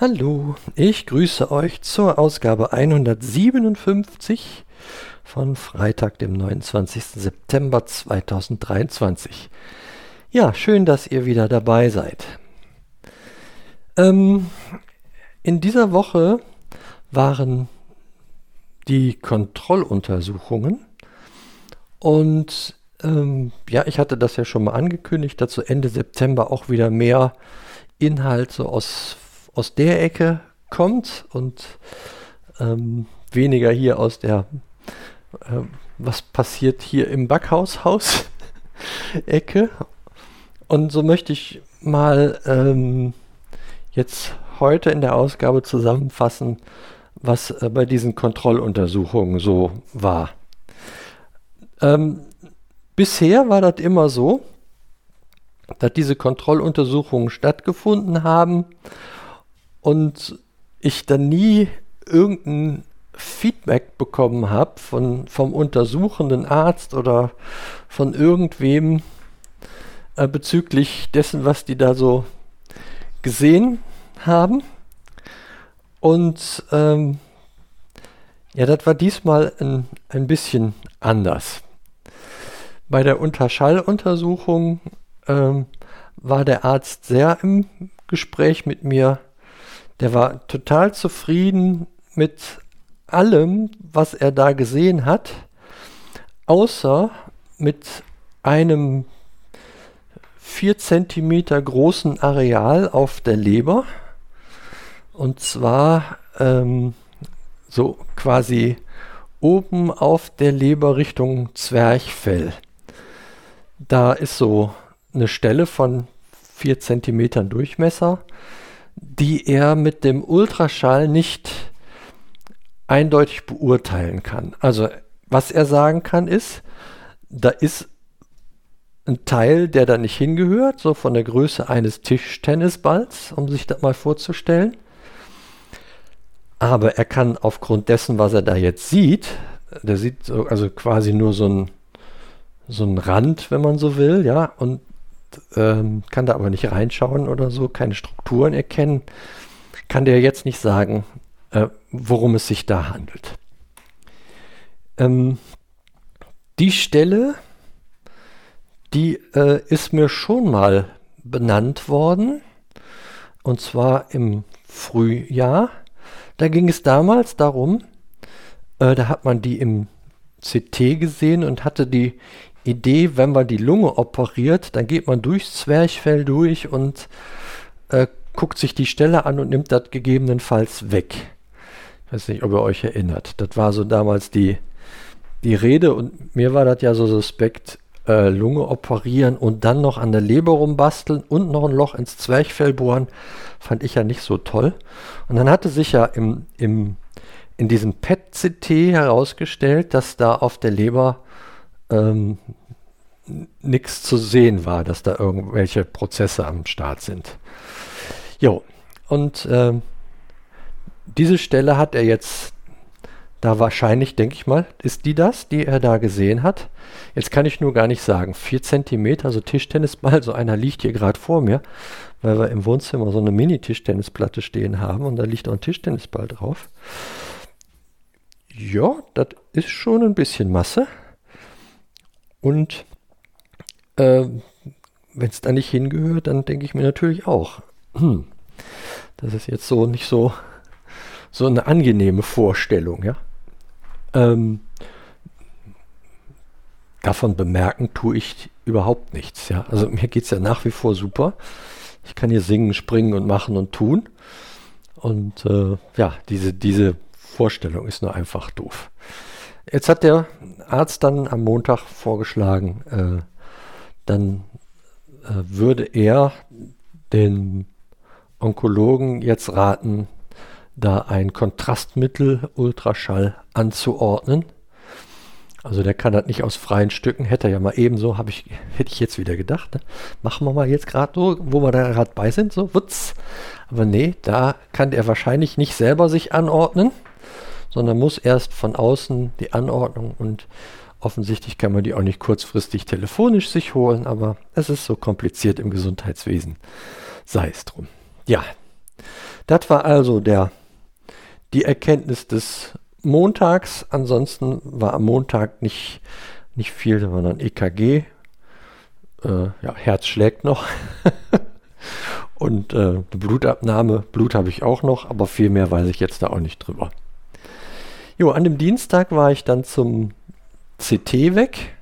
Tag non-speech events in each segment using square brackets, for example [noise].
Hallo, ich grüße euch zur Ausgabe 157 von Freitag, dem 29. September 2023. Ja, schön, dass ihr wieder dabei seid. Ähm, in dieser Woche waren die Kontrolluntersuchungen und ähm, ja, ich hatte das ja schon mal angekündigt, so Ende September auch wieder mehr Inhalt so aus aus der Ecke kommt und ähm, weniger hier aus der, äh, was passiert hier im Backhaus-Haus-Ecke. [laughs] Und so möchte ich mal ähm, jetzt heute in der Ausgabe zusammenfassen, was äh, bei diesen Kontrolluntersuchungen so war. Ähm, bisher war das immer so, dass diese Kontrolluntersuchungen stattgefunden haben und ich dann nie irgendein Feedback bekommen habe von, vom untersuchenden Arzt oder von irgendwem äh, bezüglich dessen, was die da so gesehen haben. Und ähm, ja, das war diesmal ein, ein bisschen anders. Bei der Unterschalluntersuchung ähm, war der Arzt sehr im Gespräch mit mir der war total zufrieden mit allem, was er da gesehen hat, außer mit einem 4 cm großen Areal auf der Leber. Und zwar ähm, so quasi oben auf der Leber Richtung Zwerchfell. Da ist so eine Stelle von 4 cm Durchmesser die er mit dem Ultraschall nicht eindeutig beurteilen kann. Also was er sagen kann ist, da ist ein Teil, der da nicht hingehört, so von der Größe eines Tischtennisballs, um sich das mal vorzustellen. Aber er kann aufgrund dessen, was er da jetzt sieht, der sieht so, also quasi nur so ein, so ein Rand, wenn man so will, ja, und ähm, kann da aber nicht reinschauen oder so, keine Strukturen erkennen, kann der jetzt nicht sagen, äh, worum es sich da handelt. Ähm, die Stelle, die äh, ist mir schon mal benannt worden, und zwar im Frühjahr. Da ging es damals darum, äh, da hat man die im CT gesehen und hatte die Idee, wenn man die Lunge operiert, dann geht man durchs Zwerchfell durch und äh, guckt sich die Stelle an und nimmt das gegebenenfalls weg. Ich weiß nicht, ob ihr euch erinnert. Das war so damals die, die Rede und mir war das ja so suspekt, äh, Lunge operieren und dann noch an der Leber rumbasteln und noch ein Loch ins Zwerchfell bohren, fand ich ja nicht so toll. Und dann hatte sich ja im, im, in diesem PET-CT herausgestellt, dass da auf der Leber ähm, nichts zu sehen war, dass da irgendwelche Prozesse am Start sind. Jo, und äh, diese Stelle hat er jetzt da wahrscheinlich, denke ich mal, ist die das, die er da gesehen hat. Jetzt kann ich nur gar nicht sagen. 4 cm, also Tischtennisball, [laughs] so einer liegt hier gerade vor mir, weil wir im Wohnzimmer so eine Mini-Tischtennisplatte stehen haben und da liegt auch ein Tischtennisball drauf. Ja, das ist schon ein bisschen Masse. Und äh, wenn es da nicht hingehört, dann denke ich mir natürlich auch, hm, das ist jetzt so nicht so, so eine angenehme Vorstellung, ja. Ähm, davon bemerken tue ich überhaupt nichts, ja. Also mir geht es ja nach wie vor super. Ich kann hier singen, springen und machen und tun. Und äh, ja, diese, diese Vorstellung ist nur einfach doof. Jetzt hat der Arzt dann am Montag vorgeschlagen, äh, dann äh, würde er den Onkologen jetzt raten, da ein Kontrastmittel Ultraschall anzuordnen. Also der kann das nicht aus freien Stücken, hätte er ja mal ebenso, habe ich, hätte ich jetzt wieder gedacht. Ne? Machen wir mal jetzt gerade so, wo wir da gerade bei sind, so, wutz. Aber nee, da kann er wahrscheinlich nicht selber sich anordnen sondern muss erst von außen die Anordnung und offensichtlich kann man die auch nicht kurzfristig telefonisch sich holen, aber es ist so kompliziert im Gesundheitswesen. Sei es drum. Ja, Das war also der, die Erkenntnis des Montags. Ansonsten war am Montag nicht, nicht viel, sondern EKG. Äh, ja, Herz schlägt noch. [laughs] Und äh, eine Blutabnahme, Blut habe ich auch noch, aber viel mehr weiß ich jetzt da auch nicht drüber. Jo, an dem Dienstag war ich dann zum CT weg.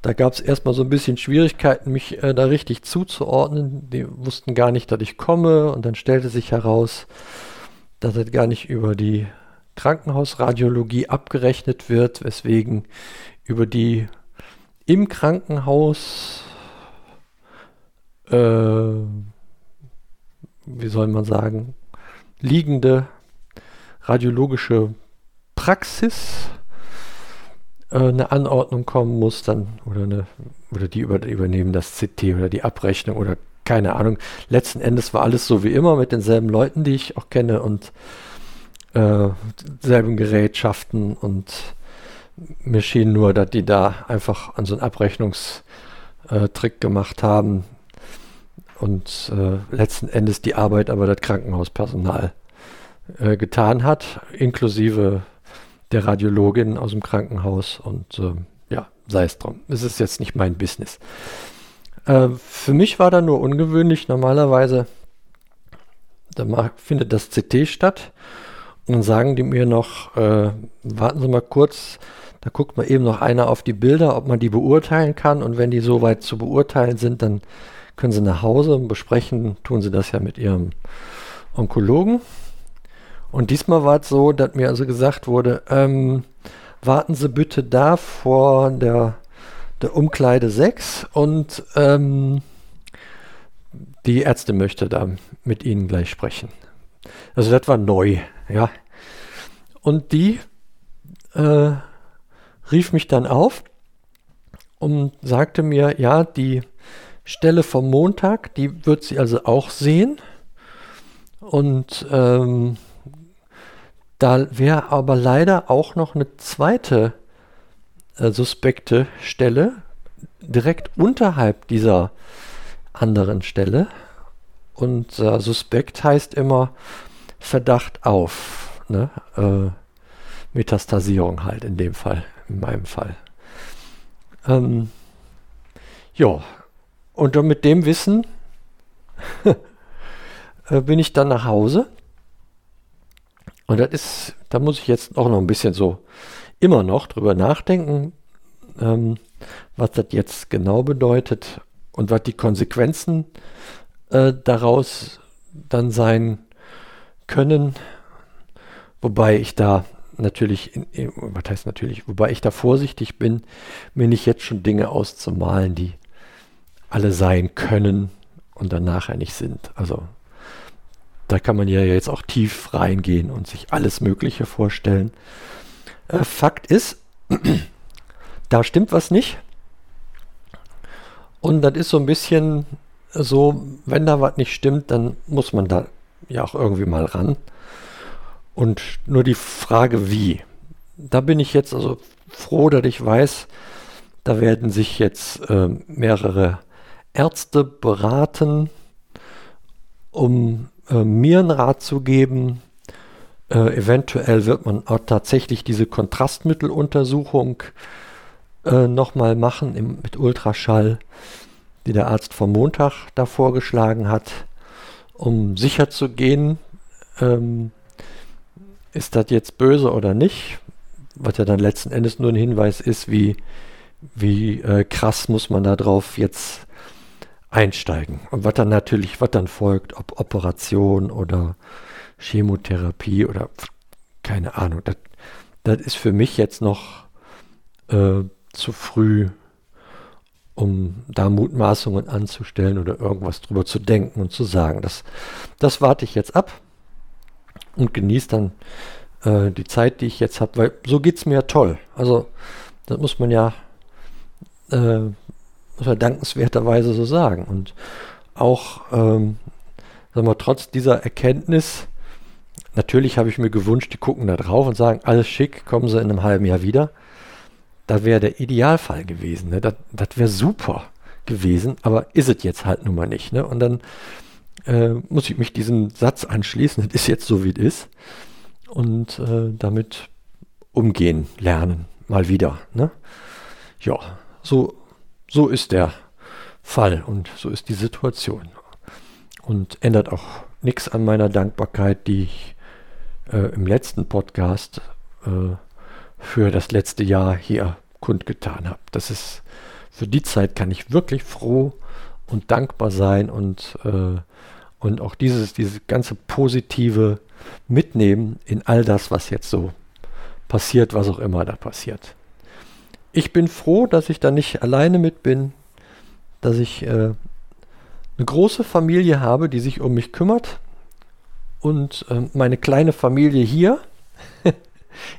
Da gab es erstmal so ein bisschen Schwierigkeiten, mich äh, da richtig zuzuordnen. Die wussten gar nicht, dass ich komme. Und dann stellte sich heraus, dass es gar nicht über die Krankenhausradiologie abgerechnet wird, weswegen über die im Krankenhaus äh, wie soll man sagen, liegende radiologische Praxis äh, eine Anordnung kommen muss, dann oder eine oder die über, übernehmen das CT oder die Abrechnung oder keine Ahnung. Letzten Endes war alles so wie immer mit denselben Leuten, die ich auch kenne und äh, selben Gerätschaften und mir schien nur, dass die da einfach an so einen Abrechnungstrick äh, gemacht haben, und äh, letzten Endes die Arbeit aber das Krankenhauspersonal äh, getan hat, inklusive der Radiologin aus dem Krankenhaus und äh, ja, sei es drum. Es ist jetzt nicht mein Business. Äh, für mich war da nur ungewöhnlich. Normalerweise da findet das CT statt und dann sagen die mir noch, äh, warten Sie mal kurz, da guckt man eben noch einer auf die Bilder, ob man die beurteilen kann und wenn die soweit zu beurteilen sind, dann können Sie nach Hause besprechen, tun Sie das ja mit Ihrem Onkologen. Und diesmal war es so, dass mir also gesagt wurde, ähm, warten Sie bitte da vor der, der Umkleide 6 und ähm, die Ärzte möchte da mit Ihnen gleich sprechen. Also das war neu, ja. Und die äh, rief mich dann auf und sagte mir, ja, die Stelle vom Montag, die wird sie also auch sehen. Und ähm, da wäre aber leider auch noch eine zweite äh, suspekte Stelle direkt unterhalb dieser anderen Stelle. Und äh, suspekt heißt immer Verdacht auf. Ne? Äh, Metastasierung halt in dem Fall, in meinem Fall. Ähm, ja, und mit dem Wissen [laughs] äh, bin ich dann nach Hause. Und das ist, da muss ich jetzt auch noch ein bisschen so immer noch drüber nachdenken, ähm, was das jetzt genau bedeutet und was die Konsequenzen äh, daraus dann sein können. Wobei ich da natürlich, in, was heißt natürlich, wobei ich da vorsichtig bin, mir nicht jetzt schon Dinge auszumalen, die alle sein können und dann nachher nicht sind. Also da kann man ja jetzt auch tief reingehen und sich alles Mögliche vorstellen. Äh, Fakt ist, [clears throat] da stimmt was nicht. Und das ist so ein bisschen so, wenn da was nicht stimmt, dann muss man da ja auch irgendwie mal ran. Und nur die Frage, wie. Da bin ich jetzt also froh, dass ich weiß, da werden sich jetzt äh, mehrere Ärzte beraten, um äh, mir einen Rat zu geben. Äh, eventuell wird man auch tatsächlich diese Kontrastmitteluntersuchung äh, nochmal machen im, mit Ultraschall, die der Arzt vom Montag da vorgeschlagen hat, um sicher zu gehen, ähm, ist das jetzt böse oder nicht, was ja dann letzten Endes nur ein Hinweis ist, wie, wie äh, krass muss man da drauf jetzt einsteigen. Und was dann natürlich, was dann folgt, ob Operation oder Chemotherapie oder keine Ahnung, das, das ist für mich jetzt noch äh, zu früh, um da Mutmaßungen anzustellen oder irgendwas drüber zu denken und zu sagen. Das, das warte ich jetzt ab und genieße dann äh, die Zeit, die ich jetzt habe, weil so geht es mir ja toll. Also, das muss man ja äh, muss man dankenswerterweise so sagen. Und auch, ähm, sagen wir, trotz dieser Erkenntnis, natürlich habe ich mir gewünscht, die gucken da drauf und sagen, alles schick, kommen sie in einem halben Jahr wieder. Das wäre der Idealfall gewesen. Ne? Das, das wäre super gewesen, aber ist es jetzt halt nun mal nicht. Ne? Und dann äh, muss ich mich diesem Satz anschließen. Es ist jetzt so, wie es ist. Und äh, damit umgehen lernen. Mal wieder. Ne? Ja, so, so ist der Fall und so ist die Situation. Und ändert auch nichts an meiner Dankbarkeit, die ich äh, im letzten Podcast äh, für das letzte Jahr hier kundgetan habe. Das ist für die Zeit kann ich wirklich froh und dankbar sein und, äh, und auch dieses, dieses ganze Positive mitnehmen in all das, was jetzt so passiert, was auch immer da passiert. Ich bin froh, dass ich da nicht alleine mit bin, dass ich äh, eine große Familie habe, die sich um mich kümmert und äh, meine kleine Familie hier [laughs]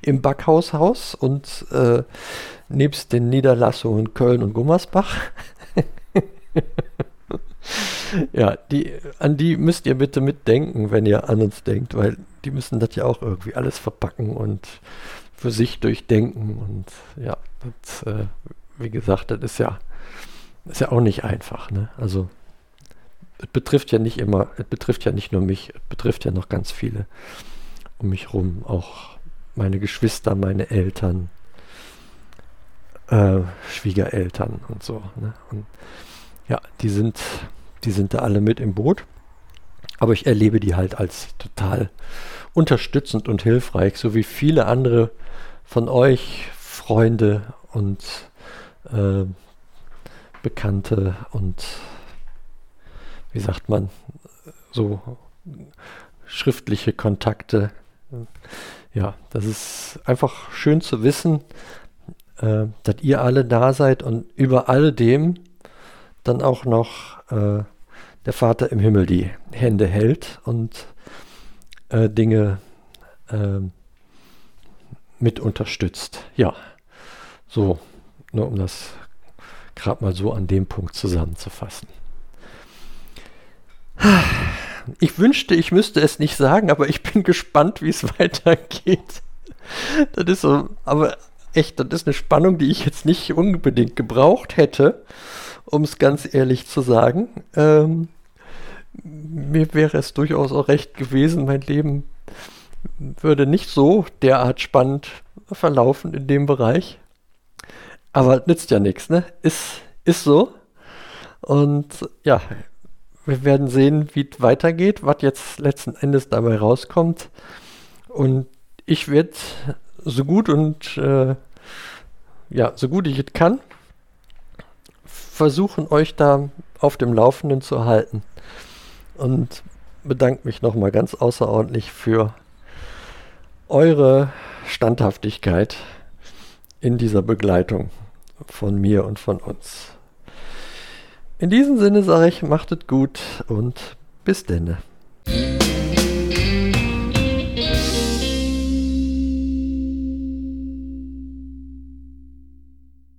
im Backhaushaus und äh, nebst den Niederlassungen Köln und Gummersbach. [laughs] ja, die, an die müsst ihr bitte mitdenken, wenn ihr an uns denkt, weil die müssen das ja auch irgendwie alles verpacken und für sich durchdenken. Und ja, das, äh, wie gesagt, das ist ja, ist ja auch nicht einfach. Ne? Also es betrifft ja nicht immer, es betrifft ja nicht nur mich, es betrifft ja noch ganz viele um mich rum, auch meine Geschwister, meine Eltern, äh, Schwiegereltern und so. Ne? Und ja, die sind, die sind da alle mit im Boot. Aber ich erlebe die halt als total unterstützend und hilfreich, so wie viele andere von euch, Freunde und äh, Bekannte und wie sagt man, so schriftliche Kontakte. Ja, das ist einfach schön zu wissen, äh, dass ihr alle da seid und über alledem dann auch noch äh, der Vater im Himmel die Hände hält und äh, Dinge äh, mit unterstützt. Ja, so, nur um das gerade mal so an dem Punkt zusammenzufassen. Ich wünschte, ich müsste es nicht sagen, aber ich bin [laughs] gespannt, wie es weitergeht. Das ist so, aber echt, das ist eine Spannung, die ich jetzt nicht unbedingt gebraucht hätte, um es ganz ehrlich zu sagen. Ähm, mir wäre es durchaus auch recht gewesen, mein Leben würde nicht so derart spannend verlaufen in dem Bereich. Aber nützt ja nichts, ne? Ist, ist so. Und ja, wir werden sehen, wie es weitergeht, was jetzt letzten Endes dabei rauskommt. Und ich werde so gut und äh, ja, so gut ich es kann, versuchen euch da auf dem Laufenden zu halten. Und bedanke mich nochmal ganz außerordentlich für eure Standhaftigkeit in dieser Begleitung von mir und von uns. In diesem Sinne sage ich, macht es gut und bis denne.